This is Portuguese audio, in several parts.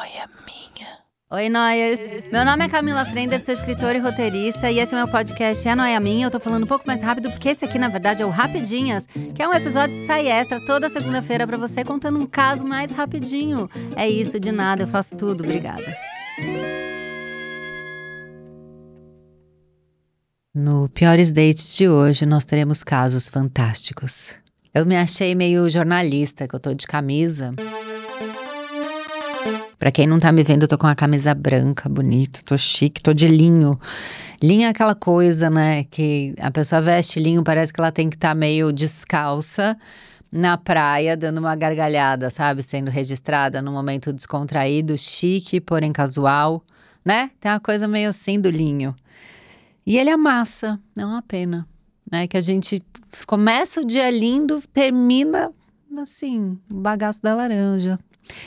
noia minha. Oi, Noyers! Meu nome é Camila Frender, sou escritora e roteirista, e esse é meu podcast É Noia Minha. Eu tô falando um pouco mais rápido, porque esse aqui, na verdade, é o Rapidinhas, que é um episódio de sai extra toda segunda-feira para você, contando um caso mais rapidinho. É isso, de nada, eu faço tudo. Obrigada. No Piores Dates de hoje, nós teremos casos fantásticos. Eu me achei meio jornalista, que eu tô de camisa. Pra quem não tá me vendo, eu tô com uma camisa branca, bonita, tô chique, tô de linho. Linho é aquela coisa, né, que a pessoa veste linho, parece que ela tem que estar tá meio descalça na praia, dando uma gargalhada, sabe? Sendo registrada num momento descontraído, chique, porém casual, né? Tem uma coisa meio assim do linho. E ele amassa, é uma pena, né? Que a gente começa o dia lindo, termina assim, o bagaço da laranja.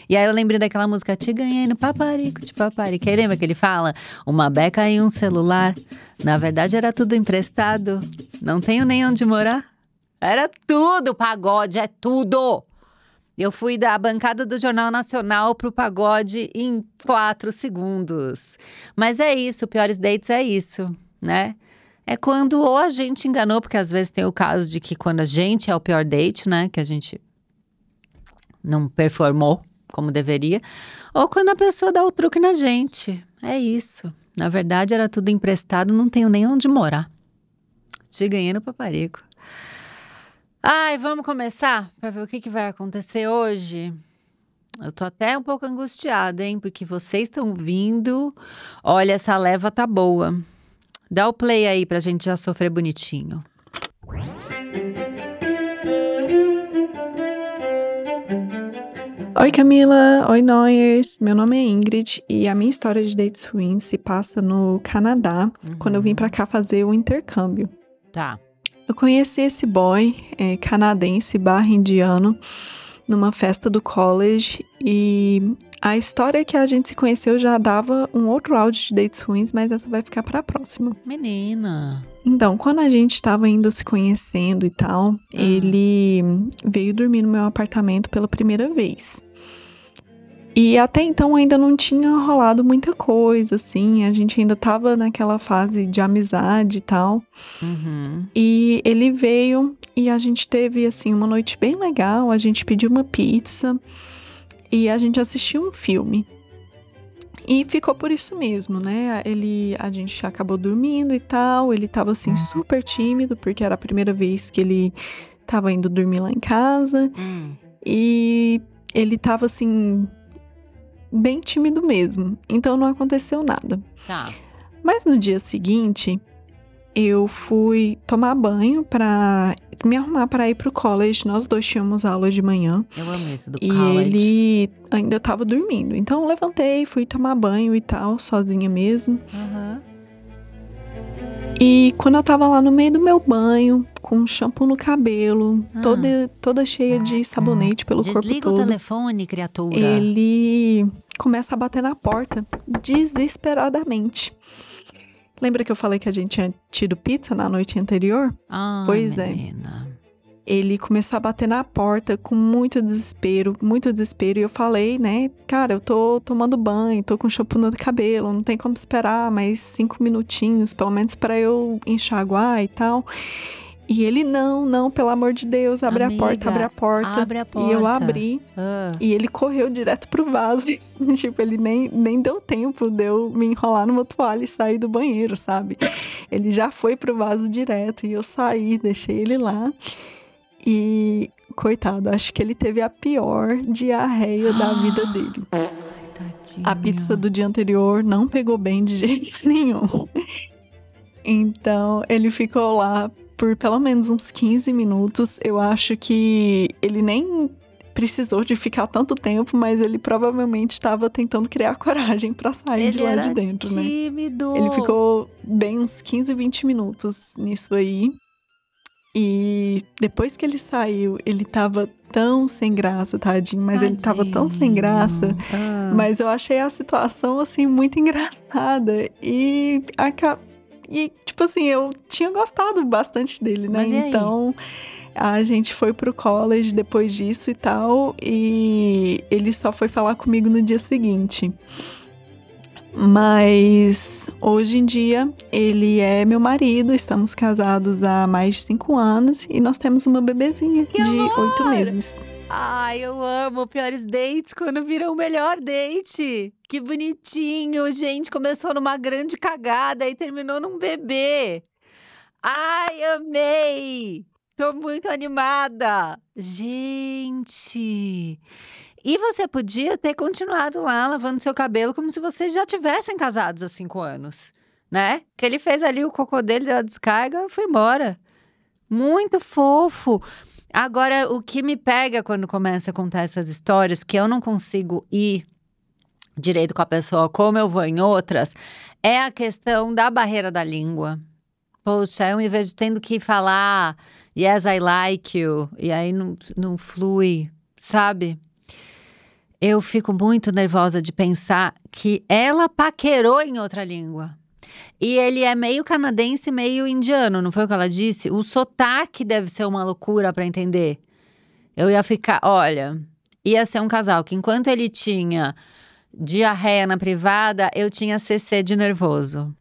E aí eu lembrei daquela música Te ganhei no paparico de paparico. Aí lembra que ele fala? Uma beca e um celular. Na verdade era tudo emprestado. Não tenho nem onde morar. Era tudo, pagode é tudo. Eu fui da bancada do Jornal Nacional pro pagode em quatro segundos. Mas é isso, piores dates é isso, né? É quando ou a gente enganou, porque às vezes tem o caso de que quando a gente é o pior date, né? Que a gente não performou como deveria, ou quando a pessoa dá o truque na gente. É isso. Na verdade, era tudo emprestado, não tenho nem onde morar. Te ganhei no paparico. Ai, vamos começar para ver o que, que vai acontecer hoje. Eu tô até um pouco angustiada, hein? Porque vocês estão vindo. Olha, essa leva tá boa. Dá o play aí pra gente já sofrer bonitinho. Oi Camila, oi Noyers, meu nome é Ingrid e a minha história de dates ruins se passa no Canadá, uhum. quando eu vim para cá fazer o intercâmbio. Tá. Eu conheci esse boy é, canadense barra indiano numa festa do college e a história que a gente se conheceu já dava um outro áudio de dates ruins, mas essa vai ficar para a próxima. Menina. Então, quando a gente estava ainda se conhecendo e tal, uhum. ele veio dormir no meu apartamento pela primeira vez. E até então ainda não tinha rolado muita coisa, assim. A gente ainda tava naquela fase de amizade e tal. Uhum. E ele veio e a gente teve, assim, uma noite bem legal. A gente pediu uma pizza e a gente assistiu um filme. E ficou por isso mesmo, né? Ele, a gente acabou dormindo e tal. Ele tava assim super tímido porque era a primeira vez que ele tava indo dormir lá em casa. Hum. E ele tava assim bem tímido mesmo. Então não aconteceu nada. Tá. Mas no dia seguinte, eu fui tomar banho para me arrumar para ir pro college. Nós dois tínhamos aula de manhã. Eu amo isso do e college. E ele ainda tava dormindo. Então eu levantei, fui tomar banho e tal, sozinha mesmo. Uhum. E quando eu tava lá no meio do meu banho, com shampoo no cabelo, ah. toda, toda cheia de sabonete pelo Desliga corpo todo. Desliga o telefone, criatura. Ele começa a bater na porta desesperadamente. Lembra que eu falei que a gente tinha tido pizza na noite anterior? Ah, pois menina. é. Ele começou a bater na porta com muito desespero, muito desespero. E eu falei, né, cara, eu tô tomando banho, tô com shampoo no cabelo, não tem como esperar mais cinco minutinhos, pelo menos para eu enxaguar e tal. E ele, não, não, pelo amor de Deus, abre Amiga, a porta, abre a porta. Abre a porta. E eu abri. Ah. E ele correu direto pro vaso. tipo, ele nem, nem deu tempo de eu me enrolar numa toalha e sair do banheiro, sabe? Ele já foi pro vaso direto. E eu saí, deixei ele lá. E, coitado, acho que ele teve a pior diarreia da vida dele. Ai, a pizza do dia anterior não pegou bem de jeito nenhum. Então, ele ficou lá por pelo menos uns 15 minutos. Eu acho que ele nem precisou de ficar tanto tempo, mas ele provavelmente estava tentando criar coragem para sair ele de lá de dentro, tímido. né? Ele ficou bem uns 15, 20 minutos nisso aí. E depois que ele saiu, ele tava tão sem graça, tadinho, mas tadinho. ele tava tão sem graça. Ah. Mas eu achei a situação assim muito engraçada e acabou e, tipo assim, eu tinha gostado bastante dele, né? Então, A gente foi pro college depois disso e tal, e ele só foi falar comigo no dia seguinte. Mas hoje em dia ele é meu marido, estamos casados há mais de cinco anos e nós temos uma bebezinha Que de amor! oito meses. Ai, eu amo piores dates quando viram o melhor date. Que bonitinho, gente. Começou numa grande cagada e terminou num bebê. Ai, amei! Tô muito animada. Gente. E você podia ter continuado lá lavando seu cabelo como se vocês já tivessem casados há cinco anos, né? Que ele fez ali o cocô dele, deu a descarga e foi embora. Muito fofo. Agora, o que me pega quando começa a contar essas histórias, que eu não consigo ir direito com a pessoa como eu vou em outras, é a questão da barreira da língua. Poxa, eu, em vez de tendo que falar yes, I like you, e aí não, não flui, sabe? Eu fico muito nervosa de pensar que ela paquerou em outra língua. E ele é meio canadense, meio indiano, não foi o que ela disse? O sotaque deve ser uma loucura para entender. Eu ia ficar, olha, ia ser um casal que enquanto ele tinha diarreia na privada, eu tinha CC de nervoso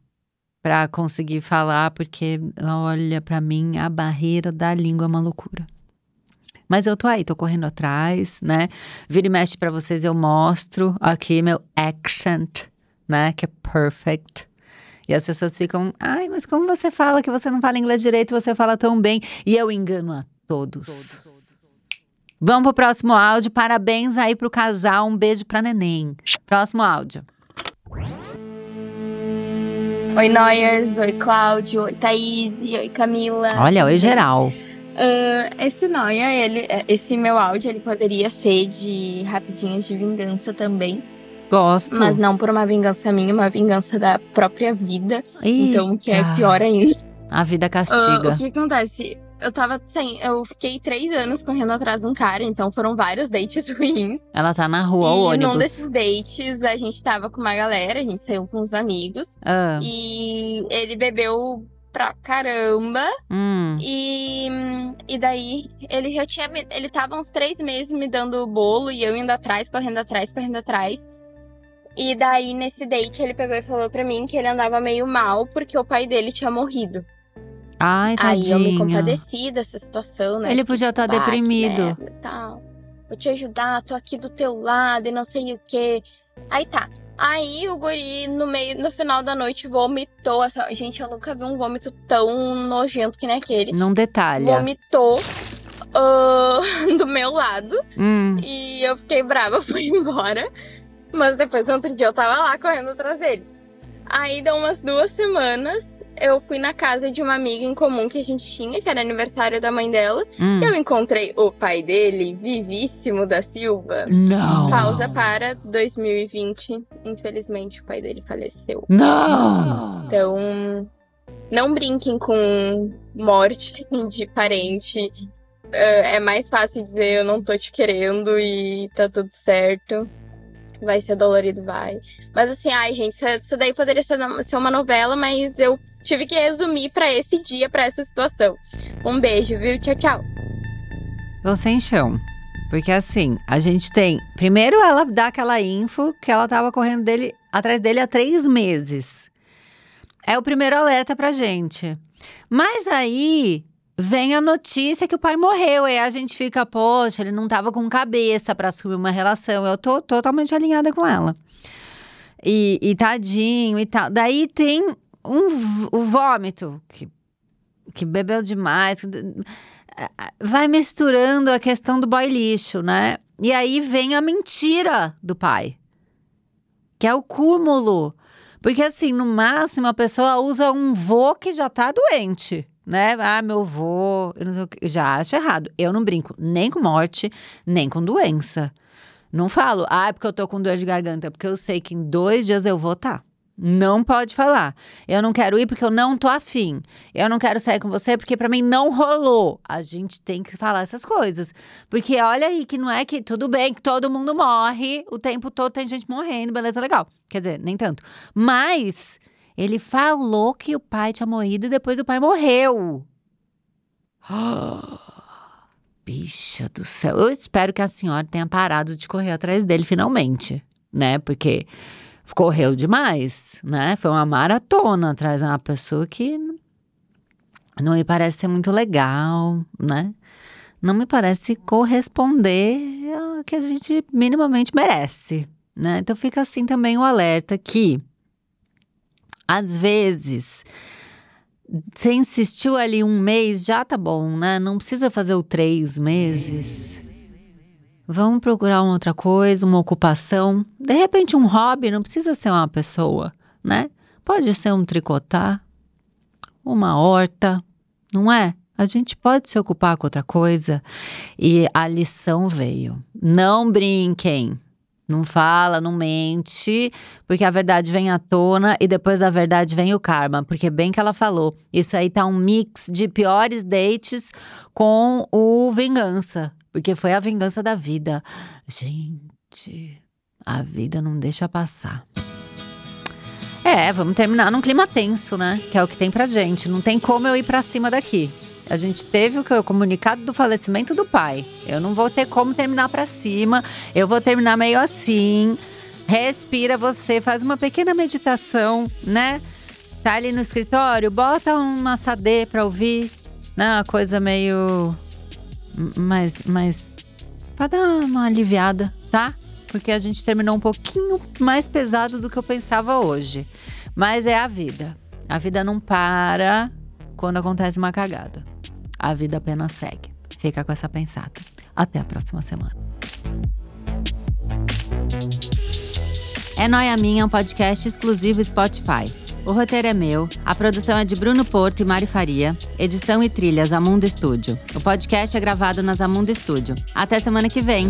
para conseguir falar, porque olha, para mim a barreira da língua é uma loucura. Mas eu tô aí, tô correndo atrás, né? Vira e mexe para vocês, eu mostro aqui meu accent, né? Que é perfect. E as pessoas ficam, ai, mas como você fala que você não fala inglês direito, você fala tão bem? E eu engano a todos. Vamos pro próximo áudio. Parabéns aí pro casal. Um beijo pra neném. Próximo áudio. Oi, Noyers. Oi, Cláudio. Oi, Thaís. Oi, Camila. Olha, oi, geral. Ah, esse Noia, ele, esse meu áudio, ele poderia ser de rapidinhas de vingança também. Gosto. Mas não por uma vingança minha, uma vingança da própria vida. Então, que é Eita, pior ainda. A vida castiga. o que acontece? Eu tava sem. Eu fiquei três anos correndo atrás de um cara, então foram vários dates ruins. Ela tá na rua, o e num ônibus. desses dates, a gente tava com uma galera, a gente saiu com uns amigos. Ah, E ele bebeu pra caramba. hum. E, e daí ele já tinha. me- Ele tava uns três meses me dando o bolo e eu indo atrás, correndo atrás, correndo atrás. E daí, nesse date, ele pegou e falou pra mim que ele andava meio mal porque o pai dele tinha morrido. Ai, Aí eu me tadinho. compadeci dessa situação, né? Ele podia estar tipo, "Ah, que deprimido. merda e tal. Vou te ajudar, tô aqui do teu lado e não sei o quê. Aí tá. Aí o guri, no meio, no final da noite, vomitou. Essa... Gente, eu nunca vi um vômito tão nojento que nem aquele. Não detalha. Vomitou ah, do meu lado. Hum. E eu fiquei brava, fui embora. Mas depois, no outro dia, eu tava lá correndo atrás dele. Aí, deu umas duas semanas, eu fui na casa de uma amiga em comum que a gente tinha, que era aniversário da mãe dela. Hum. Eu encontrei o pai dele, Vivíssimo da Silva. Não. Pausa para 2020. Infelizmente, o pai dele faleceu. Não. Então, não brinquem com morte de parente. É é mais fácil dizer eu não tô te querendo e tá tudo certo. Vai ser dolorido, vai. Mas assim, ai, gente, isso- isso daí poderia ser uma novela, mas eu tive que resumir pra esse dia, pra essa situação. Um beijo, viu? Tchau, tchau. Tô sem chão. Porque assim, a gente tem. Primeiro, ela dá aquela info que ela tava correndo dele, atrás dele há três meses. É o primeiro alerta pra gente. Mas aí vem a notícia que o pai morreu. E a gente fica, poxa, ele não tava com cabeça pra assumir uma relação. Eu tô totalmente alinhada com ela. E, e tadinho e tal. Daí tem um, o vômito, que, que bebeu demais. que vai misturando a questão do boy lixo, né? E aí vem a mentira do pai, que é o cúmulo. Porque, assim, no máximo a pessoa usa um vô que já tá doente, né? Ah, meu vô, eu não sei o quê. já acho errado. Eu não brinco nem com morte, nem com doença. Não falo, ah, é porque eu tô com dor de garganta, porque eu sei que em dois dias eu vou estar. Não pode falar. Eu não quero ir porque eu não tô afim. Eu não quero sair com você porque pra mim não rolou. A gente tem que falar essas coisas. Porque olha aí que não é que tudo bem que todo mundo morre, o tempo todo tem gente morrendo, beleza, legal. Quer dizer, nem tanto. Mas ele falou que o pai tinha morrido e depois o pai morreu. Bicha do céu. Eu espero que a senhora tenha parado de correr atrás dele finalmente, né? Porque correu demais, né? Foi uma maratona atrás de uma pessoa que não me parece ser muito legal, né? Não me parece corresponder ao que a gente minimamente merece, né? Então fica assim também o alerta que às vezes você insistiu ali um mês, já tá bom, né? Não precisa fazer o três meses. Vamos procurar uma outra coisa, uma ocupação. De repente, um hobby, não precisa ser uma pessoa, né? Pode ser um tricotar, uma horta, não é? A gente pode se ocupar com outra coisa. E a lição veio. Não brinquem. Não fala, não mente, porque a verdade vem à tona e depois da verdade vem o karma. Porque bem que ela falou, isso aí tá um mix de piores dates com o vingança. Porque foi a vingança da vida. Gente, a vida não deixa passar. É, vamos terminar num clima tenso, né? Que é o que tem pra gente. Não tem como eu ir pra cima daqui. A gente teve o, comunicado do falecimento do pai. Eu não vou ter como terminar para cima. Eu vou terminar meio assim. Respira você, faz uma pequena meditação, né? Tá ali no escritório, bota uma sadê para ouvir, né? Uma coisa meio mais mais para dar uma aliviada, tá? Porque a gente terminou um pouquinho mais pesado do que eu pensava hoje. Mas é a vida. A vida não para quando acontece uma cagada a vida apenas segue. Fica com essa pensada. Até a próxima semana. É Noia Minha é um podcast exclusivo Spotify. O roteiro é meu, a produção é de Bruno Porto e Mari Faria, edição e trilhas Amundo Estúdio. O podcast é gravado nas Amundo Estúdio. Até semana que vem!